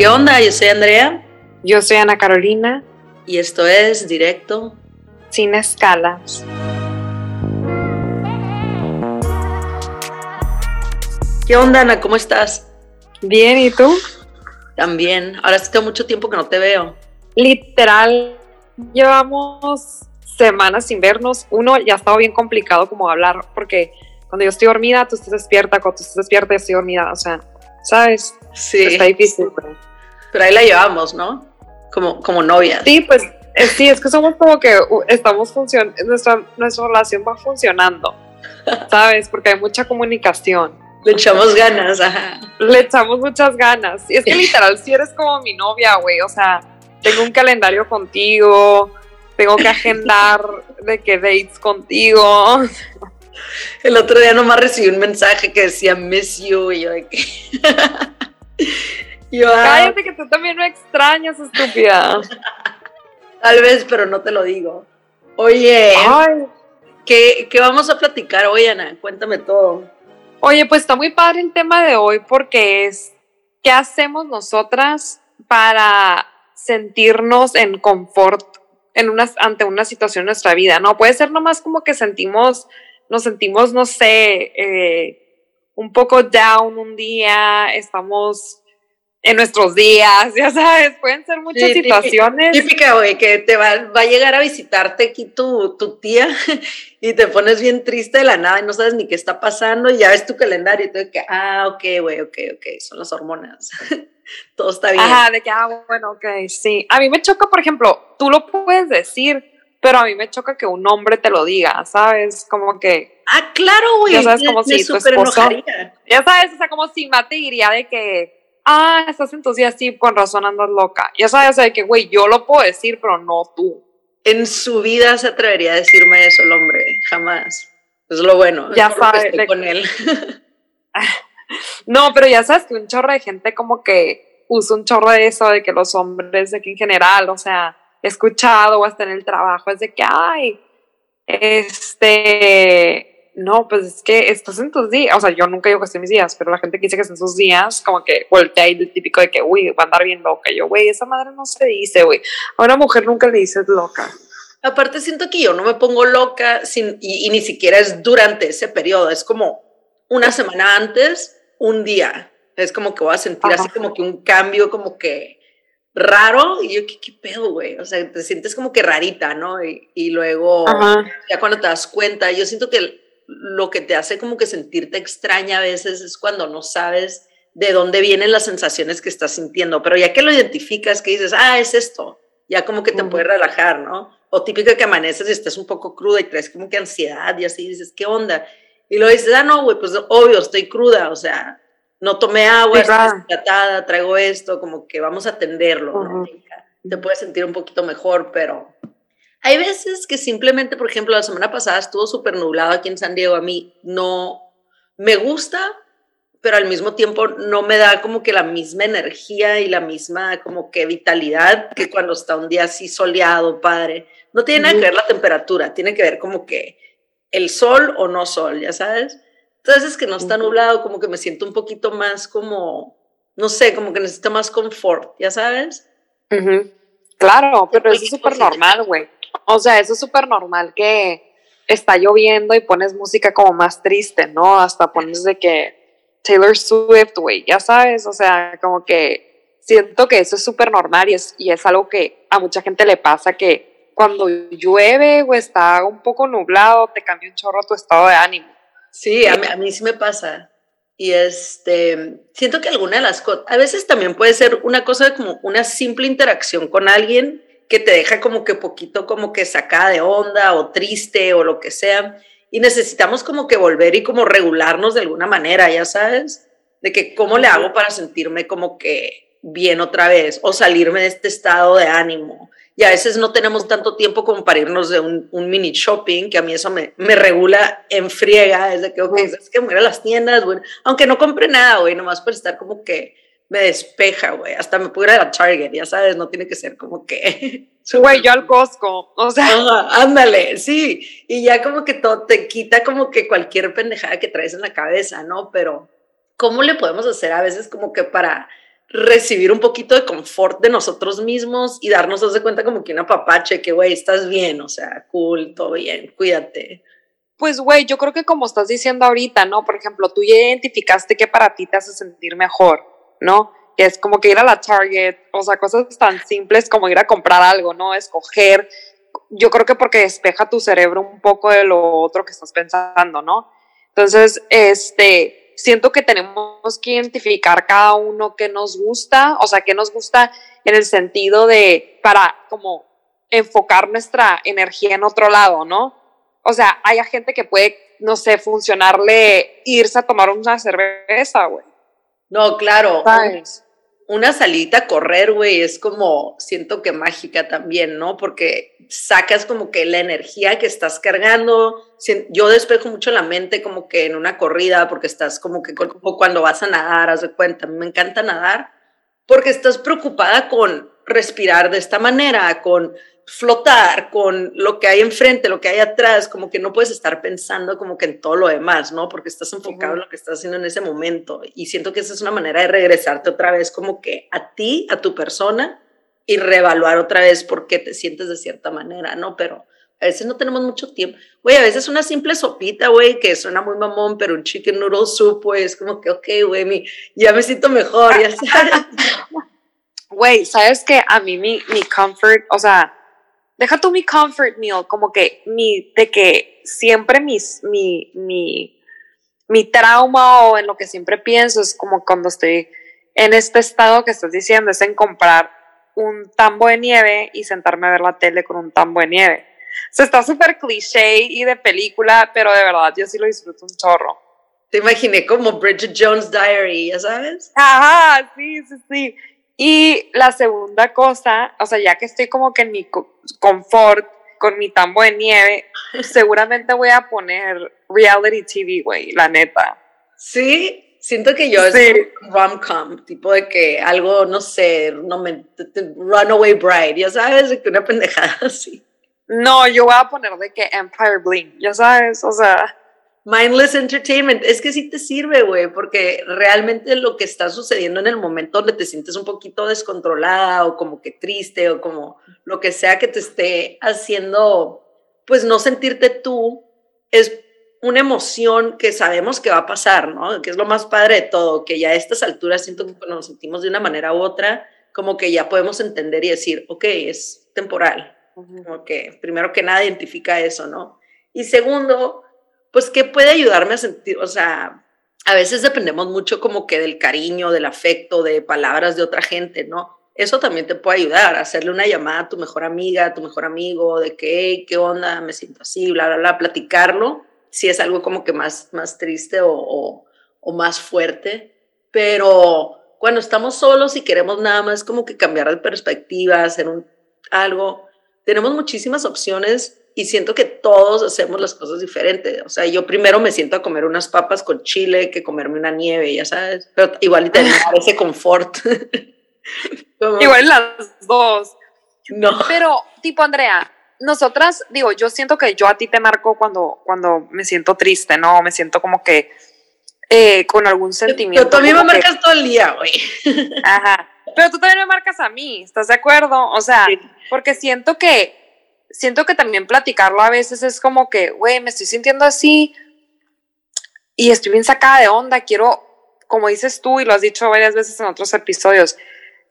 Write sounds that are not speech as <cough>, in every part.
¿Qué onda? Yo soy Andrea. Yo soy Ana Carolina. Y esto es Directo. Sin escalas. ¿Qué onda, Ana? ¿Cómo estás? Bien, ¿y tú? También. Ahora sí tengo mucho tiempo que no te veo. Literal, llevamos semanas sin vernos. Uno, ya ha estado bien complicado como hablar, porque cuando yo estoy dormida, tú estás despierta, cuando tú estás despierta, yo estoy dormida. O sea, ¿sabes? Sí. Está difícil. Pero ahí la llevamos, ¿no? Como, como novias. Sí, pues eh, sí, es que somos como que estamos funcionando, nuestra, nuestra relación va funcionando, <laughs> ¿sabes? Porque hay mucha comunicación. Le echamos ganas, ajá. Le echamos muchas ganas. Y es que <laughs> literal, si eres como mi novia, güey, o sea, tengo un calendario contigo, tengo que agendar <laughs> de que dates contigo. El otro día nomás recibí un mensaje que decía miss you y yo de que... yo, ah, Cállate que tú también me extrañas, estúpida. <laughs> Tal vez, pero no te lo digo. Oye, ¿qué, ¿qué vamos a platicar hoy, Ana? Cuéntame todo. Oye, pues está muy padre el tema de hoy porque es qué hacemos nosotras para sentirnos en confort en una, ante una situación en nuestra vida, ¿no? Puede ser nomás como que sentimos, nos sentimos, no sé, eh, un poco down un día, estamos en nuestros días, ya sabes, pueden ser muchas situaciones. Típica, güey, que te va, va, a llegar a visitarte aquí tu, tu, tía <laughs> y te pones bien triste de la nada y no sabes ni qué está pasando y ya ves tu calendario y tú que, ah, ok, güey, ok, ok, son las hormonas. <laughs> Todo está bien. Ajá, de que, ah, bueno, ok, sí. A mí me choca, por ejemplo, tú lo puedes decir, pero a mí me choca que un hombre te lo diga, ¿sabes? Como que... Ah, claro, güey. Ya sabes, como si tu esposo... Ya sabes, o sea, como si Mate diría de que ah, estás en tus días, sí, con razón andas loca. Ya sabes, o sea, que, güey, yo lo puedo decir, pero no tú. En su vida se atrevería a decirme eso el hombre, jamás. Es lo bueno. Ya sabes. con él. <laughs> no, pero ya sabes que un chorro de gente como que usa un chorro de eso, de que los hombres, de que en general, o sea, he escuchado o hasta en el trabajo, es de que, ay, este, no, pues es que estás en tus días, o sea, yo nunca digo que estoy en mis días, pero la gente que dice que está en sus días, como que voltea y el típico de que, uy, va a andar bien loca. Yo, güey, esa madre no se dice, güey. A una mujer nunca le dices loca. Aparte siento que yo no me pongo loca sin, y, ni siquiera es durante ese periodo, es como una semana antes, un día. Es como que voy a sentir así como que un cambio como que raro y yo, ¿qué, qué pedo, güey? O sea, te sientes como que rarita, ¿no? Y, y luego, ya cuando te das cuenta, yo siento que lo que te hace como que sentirte extraña a veces es cuando no sabes de dónde vienen las sensaciones que estás sintiendo, pero ya que lo identificas, que dices, ah, es esto, ya como que te puede relajar, ¿no? O típico que amaneces y estás un poco cruda y traes como que ansiedad y así dices, ¿qué onda? Y lo dices, ah, no, güey, pues obvio, estoy cruda, o sea, no tomé agua, estoy tratada, traigo esto, como que vamos a atenderlo, ¿no? Te puedes sentir un poquito mejor, pero hay veces que simplemente, por ejemplo, la semana pasada estuvo súper nublado aquí en San Diego. A mí no me gusta, pero al mismo tiempo no me da como que la misma energía y la misma como que vitalidad que cuando está un día así soleado, padre. No tiene nada que ver la temperatura, tiene que ver como que el sol o no sol, ya sabes. Entonces es que no está nublado, como que me siento un poquito más como, no sé, como que necesito más confort, ya sabes. Claro, pero es súper normal, güey. O sea, eso es súper normal que está lloviendo y pones música como más triste, ¿no? Hasta pones de que Taylor Swift, güey, ya sabes, o sea, como que siento que eso es súper normal y es, y es algo que a mucha gente le pasa que cuando llueve o está un poco nublado, te cambia un chorro tu estado de ánimo. Sí, a mí, a mí sí me pasa. Y este, siento que alguna de las cosas, a veces también puede ser una cosa como una simple interacción con alguien que te deja como que poquito como que sacada de onda o triste o lo que sea. Y necesitamos como que volver y como regularnos de alguna manera, ya sabes, de que cómo le hago para sentirme como que bien otra vez o salirme de este estado de ánimo. Y a veces no tenemos tanto tiempo como para irnos de un, mini shopping, que a mí eso me, me regula en friega, es de que, ok, es que voy a las tiendas, bueno, aunque no compre nada, güey, nomás por estar como que me despeja, güey. Hasta me pudiera ir a Target, ya sabes, no tiene que ser como que. <laughs> Güey, yo al Costco, o sea. ándale, sí. Y ya como que todo te quita como que cualquier pendejada que traes en la cabeza, ¿no? Pero, ¿cómo le podemos hacer a veces como que para recibir un poquito de confort de nosotros mismos y darnos de cuenta como que una papache, que güey, estás bien, o sea, cool, todo bien, cuídate. Pues güey, yo creo que como estás diciendo ahorita, ¿no? Por ejemplo, tú ya identificaste que para ti te hace sentir mejor, ¿no? Que es como que ir a la Target, o sea, cosas tan simples como ir a comprar algo, ¿no? Escoger. Yo creo que porque despeja tu cerebro un poco de lo otro que estás pensando, ¿no? Entonces, este, siento que tenemos que identificar cada uno que nos gusta, o sea, que nos gusta en el sentido de para como enfocar nuestra energía en otro lado, ¿no? O sea, hay gente que puede, no sé, funcionarle irse a tomar una cerveza, güey. No, claro. Una salita a correr, güey, es como, siento que mágica también, ¿no? Porque sacas como que la energía que estás cargando. Yo despejo mucho la mente como que en una corrida, porque estás como que cuando vas a nadar, haz de cuenta, me encanta nadar, porque estás preocupada con respirar de esta manera, con flotar con lo que hay enfrente, lo que hay atrás, como que no puedes estar pensando como que en todo lo demás, ¿no? Porque estás enfocado en lo que estás haciendo en ese momento. Y siento que esa es una manera de regresarte otra vez como que a ti, a tu persona, y reevaluar otra vez por qué te sientes de cierta manera, ¿no? Pero a veces no tenemos mucho tiempo. Güey, a veces una simple sopita, güey, que suena muy mamón, pero un chicken noodle soup, güey, es como que, ok, güey, ya me siento mejor, ya sabes. <laughs> Güey, ¿sabes que A mí mi, mi comfort, o sea, deja tú mi comfort meal, como que mi, de que siempre mis, mi, mi, mi trauma o en lo que siempre pienso es como cuando estoy en este estado que estás diciendo, es en comprar un tambo de nieve y sentarme a ver la tele con un tambo de nieve. O sea, está súper cliché y de película, pero de verdad yo sí lo disfruto un chorro. Te imaginé como Bridget Jones Diary, ¿ya sabes? Ajá, sí, sí, sí. Y la segunda cosa, o sea, ya que estoy como que en mi confort con mi tambo de nieve, <laughs> seguramente voy a poner reality TV, güey, la neta. Sí, siento que yo sí. es rom-com, tipo de que algo, no sé, no me, Runaway Bride, ya sabes, que una pendejada <laughs> así. No, yo voy a poner de que Empire Bling, ya sabes, o sea. Mindless entertainment, es que sí te sirve, güey, porque realmente lo que está sucediendo en el momento donde te sientes un poquito descontrolada o como que triste o como lo que sea que te esté haciendo, pues no sentirte tú, es una emoción que sabemos que va a pasar, ¿no? Que es lo más padre de todo, que ya a estas alturas siento que nos sentimos de una manera u otra, como que ya podemos entender y decir, ok, es temporal, como que primero que nada identifica eso, ¿no? Y segundo, pues, ¿qué puede ayudarme a sentir? O sea, a veces dependemos mucho como que del cariño, del afecto, de palabras de otra gente, ¿no? Eso también te puede ayudar, hacerle una llamada a tu mejor amiga, a tu mejor amigo, de que, hey, ¿qué onda? Me siento así, bla, bla, bla, platicarlo, si es algo como que más, más triste o, o, o más fuerte, pero cuando estamos solos y queremos nada más como que cambiar de perspectiva, hacer un, algo, tenemos muchísimas opciones y siento que todos hacemos las cosas diferentes. O sea, yo primero me siento a comer unas papas con chile que comerme una nieve, ya sabes, pero igual y tener <laughs> ese confort. <laughs> Igual las dos. No. Pero, tipo, Andrea, nosotras, digo, yo siento que yo a ti te marco cuando, cuando me siento triste, ¿no? Me siento como que eh, con algún sentimiento. Pero tú también me marcas todo el día, güey. Ajá. Pero tú también me marcas a mí, ¿estás de acuerdo? O sea, porque siento que siento que también platicarlo a veces es como que, güey, me estoy sintiendo así y estoy bien sacada de onda, quiero, como dices tú y lo has dicho varias veces en otros episodios,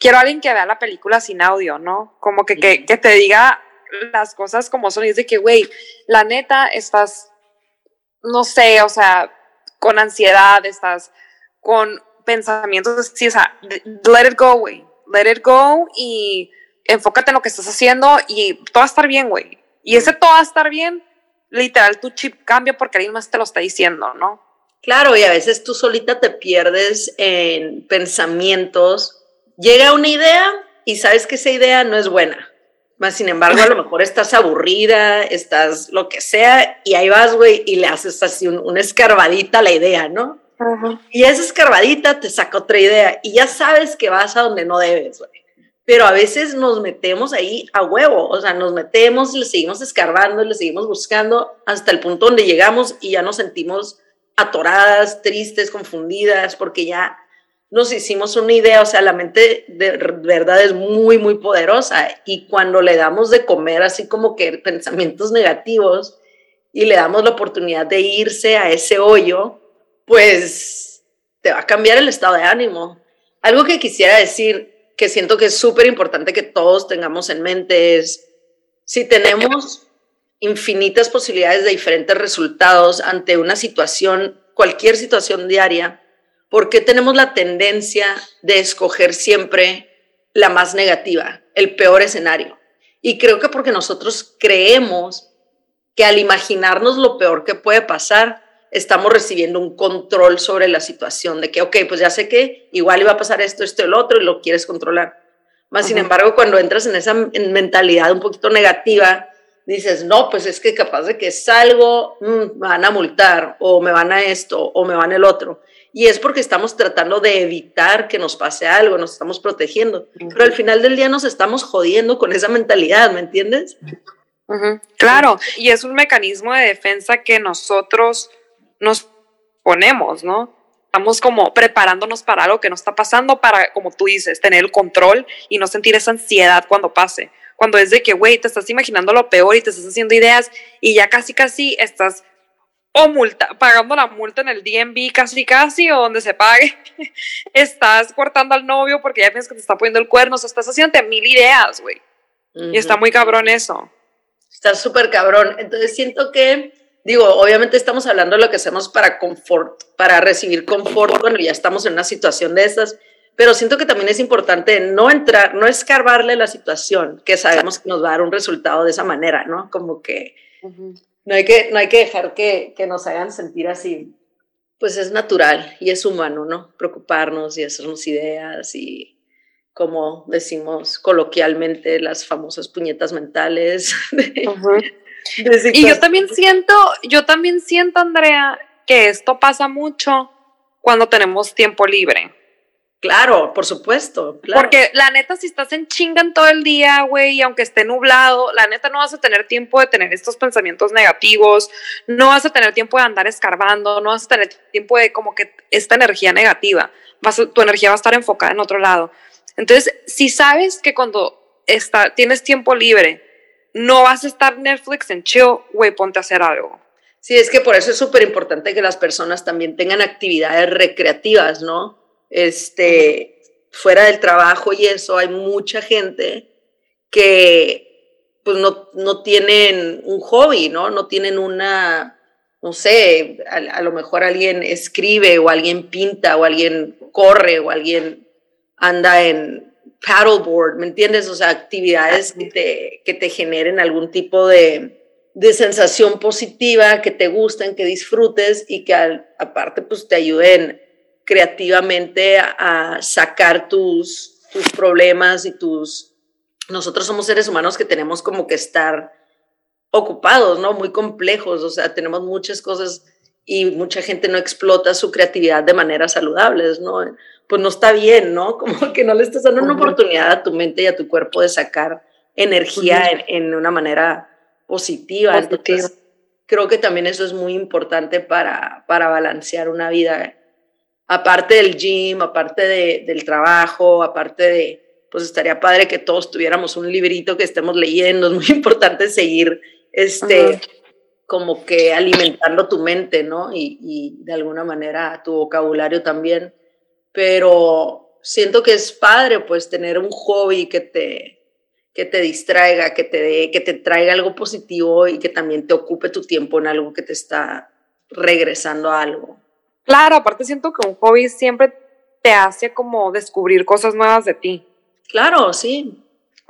quiero a alguien que vea la película sin audio, ¿no? Como que, que, que te diga las cosas como son y es de que, güey, la neta, estás, no sé, o sea, con ansiedad, estás con pensamientos sí, o sea, let it go, güey, let it go y enfócate en lo que estás haciendo y todo va a estar bien, güey. Y ese todo va a estar bien, literal, tu chip cambia porque alguien más te lo está diciendo, ¿no? Claro, y a veces tú solita te pierdes en pensamientos. Llega una idea y sabes que esa idea no es buena. Más sin embargo, a lo mejor estás aburrida, estás lo que sea, y ahí vas, güey, y le haces así una escarbadita a la idea, ¿no? Y esa escarbadita te saca otra idea, y ya sabes que vas a donde no debes, güey pero a veces nos metemos ahí a huevo, o sea, nos metemos, le seguimos escarbando, le seguimos buscando hasta el punto donde llegamos y ya nos sentimos atoradas, tristes, confundidas, porque ya nos hicimos una idea, o sea, la mente de verdad es muy, muy poderosa y cuando le damos de comer así como que pensamientos negativos y le damos la oportunidad de irse a ese hoyo, pues te va a cambiar el estado de ánimo. Algo que quisiera decir que siento que es súper importante que todos tengamos en mente es, si tenemos infinitas posibilidades de diferentes resultados ante una situación, cualquier situación diaria, ¿por qué tenemos la tendencia de escoger siempre la más negativa, el peor escenario? Y creo que porque nosotros creemos que al imaginarnos lo peor que puede pasar, estamos recibiendo un control sobre la situación, de que, ok, pues ya sé que igual iba a pasar esto, esto, el otro, y lo quieres controlar. Más sin embargo, cuando entras en esa mentalidad un poquito negativa, dices, no, pues es que capaz de que salgo, mm, me van a multar, o me van a esto, o me van el otro. Y es porque estamos tratando de evitar que nos pase algo, nos estamos protegiendo. Pero al final del día nos estamos jodiendo con esa mentalidad, ¿me entiendes? Claro, y es un mecanismo de defensa que nosotros nos ponemos, ¿no? Estamos como preparándonos para algo que no está pasando, para, como tú dices, tener el control y no sentir esa ansiedad cuando pase. Cuando es de que, güey, te estás imaginando lo peor y te estás haciendo ideas y ya casi, casi estás o multa, pagando la multa en el DMV casi, casi, o donde se pague. <laughs> estás cortando al novio porque ya piensas que te está poniendo el cuerno, o sea, estás haciéndote mil ideas, güey. Y está muy cabrón eso. Está súper cabrón. Entonces siento que digo, obviamente estamos hablando de lo que hacemos para confort, para recibir confort cuando ya estamos en una situación de estas, pero siento que también es importante no entrar, no escarbarle la situación, que sabemos que nos va a dar un resultado de esa manera, ¿no? Como que no, hay que no hay que dejar que, que nos hagan sentir así. Pues es natural y es humano, ¿no? Preocuparnos y hacernos ideas y, como decimos coloquialmente, las famosas puñetas mentales. <laughs> Y yo también siento, yo también siento, Andrea, que esto pasa mucho cuando tenemos tiempo libre. Claro, por supuesto. Porque la neta, si estás en chingan todo el día, güey, y aunque esté nublado, la neta no vas a tener tiempo de tener estos pensamientos negativos, no vas a tener tiempo de andar escarbando, no vas a tener tiempo de como que esta energía negativa, vas tu energía va a estar enfocada en otro lado. Entonces, si sabes que cuando está, tienes tiempo libre, no vas a estar Netflix en chill, güey, ponte a hacer algo. Sí, es que por eso es súper importante que las personas también tengan actividades recreativas, ¿no? Este, fuera del trabajo y eso, hay mucha gente que pues no, no tienen un hobby, ¿no? No tienen una, no sé, a, lo mejor alguien escribe o alguien pinta o alguien corre o alguien anda en, paddleboard, ¿me entiendes? O sea, actividades que te, que te generen algún tipo de, de, sensación positiva, que te gusten, que disfrutes y que aparte pues te ayuden creativamente a, sacar tus, tus problemas y tus... Nosotros somos seres humanos que tenemos como que estar ocupados, ¿no? Muy complejos, o sea, tenemos muchas cosas y mucha gente no explota su creatividad de maneras saludables, ¿no? Pues no está bien, ¿no? <laughs> Como que no le estás dando una oportunidad a tu mente y a tu cuerpo de sacar energía en, una manera positiva. Entonces, creo que también eso es muy importante para, para balancear una vida, aparte del gym, aparte de, del trabajo, aparte de, pues estaría padre que todos tuviéramos un librito que estemos leyendo, <laughs> es muy importante seguir este como que alimentando tu mente, ¿no? Y, de alguna manera tu vocabulario también. Pero siento que es padre, pues, tener un hobby que te, que te distraiga, que te, que te traiga algo positivo y que también te ocupe tu tiempo en algo que te está regresando a algo. Claro, aparte siento que un hobby siempre te hace como descubrir cosas nuevas de ti. Claro, sí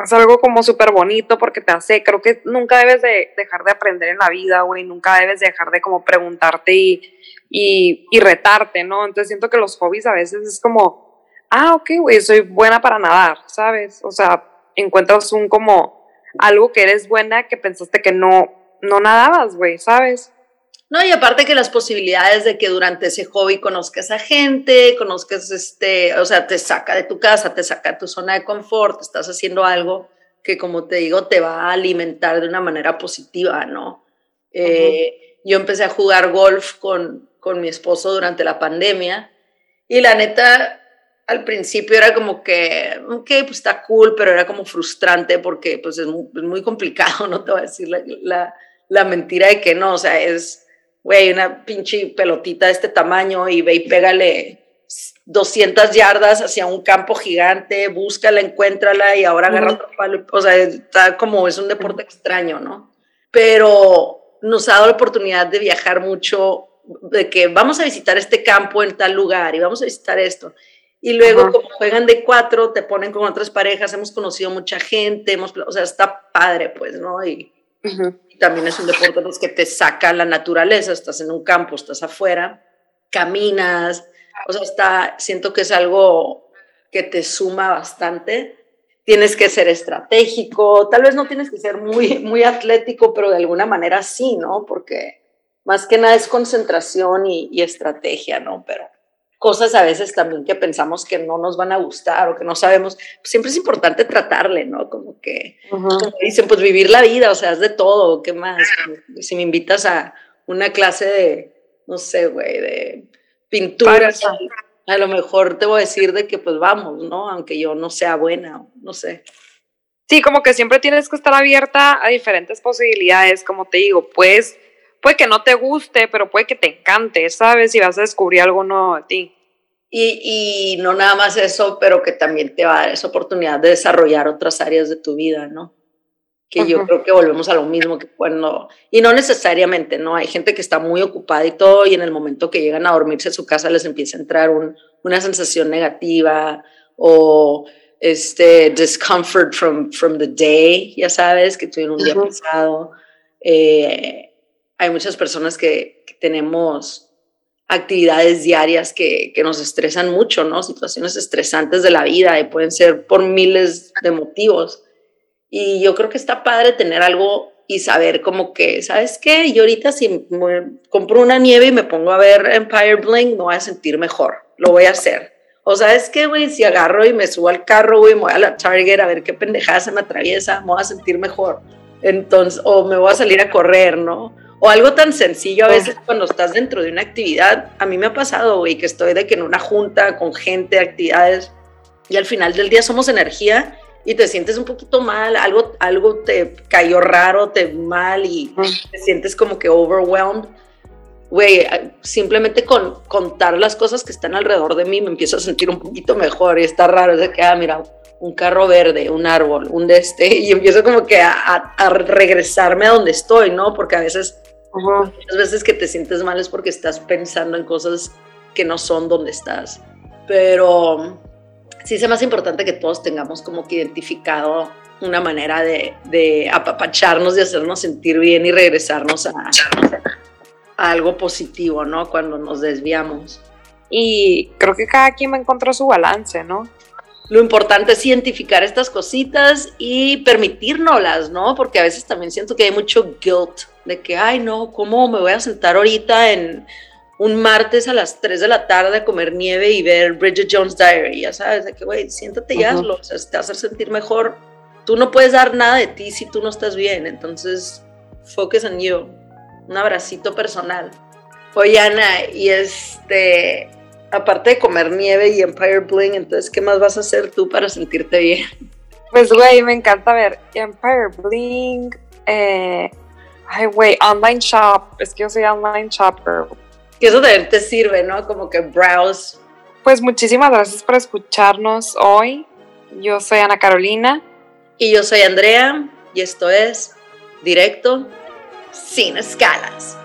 es algo como súper bonito porque te hace, creo que nunca debes de dejar de aprender en la vida, güey, nunca debes de dejar de como preguntarte y, y, y retarte, ¿no? Entonces siento que los hobbies a veces es como, ah, ok, güey, soy buena para nadar, ¿sabes? O sea, encuentras un como algo que eres buena que pensaste que no, no nadabas, güey, ¿sabes? No, y aparte que las posibilidades de que durante ese hobby conozcas a gente, conozcas este, o sea, te saca de tu casa, te saca de tu zona de confort, estás haciendo algo que, como te digo, te va a alimentar de una manera positiva, ¿no? Eh, yo empecé a jugar golf con, con mi esposo durante la pandemia y la neta, al principio era como que, ok, pues está cool, pero era como frustrante porque pues es muy, complicado, <laughs> no te voy a decir la, la, mentira de que no, o sea, es, güey, una pinche pelotita de este tamaño y ve y pégale 200 yardas hacia un campo gigante, búscala, encuéntrala y ahora agarra otro palo. O sea, está como es un deporte extraño, ¿no? Pero nos ha dado la oportunidad de viajar mucho, de que vamos a visitar este campo en tal lugar y vamos a visitar esto. Y luego, como juegan de cuatro, te ponen con otras parejas, hemos conocido mucha gente, hemos, o sea, está padre, pues, ¿no? Y, también es un deporte pues, que te saca la naturaleza, estás en un campo, estás afuera, caminas, o sea, está, siento que es algo que te suma bastante. Tienes que ser estratégico, tal vez no tienes que ser muy, muy atlético, pero de alguna manera sí, ¿no? Porque más que nada es concentración y, y estrategia, ¿no? Pero cosas a veces también que pensamos que no nos van a gustar o que no sabemos, pues siempre es importante tratarle, ¿no? Como que, como dicen, pues vivir la vida, o sea, es de todo, ¿qué más? Si me invitas a una clase de, no sé, güey, de pintura, a lo mejor te voy a decir de que pues vamos, ¿no? Aunque yo no sea buena, no sé. Sí, como que siempre tienes que estar abierta a diferentes posibilidades, como te digo, pues puede que no te guste, pero puede que te encante, ¿sabes? Y vas a descubrir algo nuevo de ti. Y, y no nada más eso, pero que también te va a dar esa oportunidad de desarrollar otras áreas de tu vida, ¿no? que yo creo que volvemos a lo mismo que cuando, y no necesariamente, ¿no? Hay gente que está muy ocupada y todo, y en el momento que llegan a dormirse a su casa les empieza a entrar un, una sensación negativa o este discomfort from, from the day, ya sabes, que tuvieron un día pesado. Eh, hay muchas personas que, que, tenemos actividades diarias que, que nos estresan mucho, ¿no? Situaciones estresantes de la vida y pueden ser por miles de motivos y yo creo que está padre tener algo y saber como que, ¿sabes qué? Yo ahorita si compro una nieve y me pongo a ver Empire Bling, me voy a sentir mejor, lo voy a hacer. O sabes qué, güey, si agarro y me subo al carro, güey, me voy a la Target a ver qué pendejada se me atraviesa, me voy a sentir mejor. Entonces, o me voy a salir a correr, ¿no? O algo tan sencillo a veces cuando estás dentro de una actividad, a mí me ha pasado, güey, que estoy de que en una junta con gente, actividades, y al final del día somos energía y te sientes un poquito mal, algo, algo te cayó raro, te mal y te sientes como que overwhelmed, güey, simplemente con contar las cosas que están alrededor de mí me empiezo a sentir un poquito mejor y está raro, es de que, ah, mira, un carro verde, un árbol, un de este, <laughs> y empiezo como que a, a, regresarme a donde estoy, ¿no? Porque a veces, muchas veces que te sientes mal es porque estás pensando en cosas que no son donde estás. Pero sí es más importante que todos tengamos como que identificado una manera de, de apapacharnos, de hacernos sentir bien y regresarnos a, algo positivo, ¿no? Cuando nos desviamos. Y creo que cada quien va a encontrar su balance, ¿no? Lo importante es identificar estas cositas y permitírnoslas, ¿no? Porque a veces también siento que hay mucho guilt de que, ay, no, ¿cómo me voy a sentar ahorita en un martes a las 3 de la tarde a comer nieve y ver Bridget Jones Diary, ya sabes, de que, güey, siéntate y hazlo, o sea, te va a hacer sentir mejor. Tú no puedes dar nada de ti si tú no estás bien, entonces, focus on you. Un abracito personal. Oye, Ana, y este, aparte de comer nieve y Empire Bling, entonces, ¿qué más vas a hacer tú para sentirte bien? Pues, güey, me encanta ver Empire Bling, eh, ay, güey, online shop, es que yo soy online shopper, que eso también te sirve, ¿no? Como que browse. Pues muchísimas gracias por escucharnos hoy. Yo soy Ana Carolina. Y yo soy Andrea. Y esto es Directo sin escalas.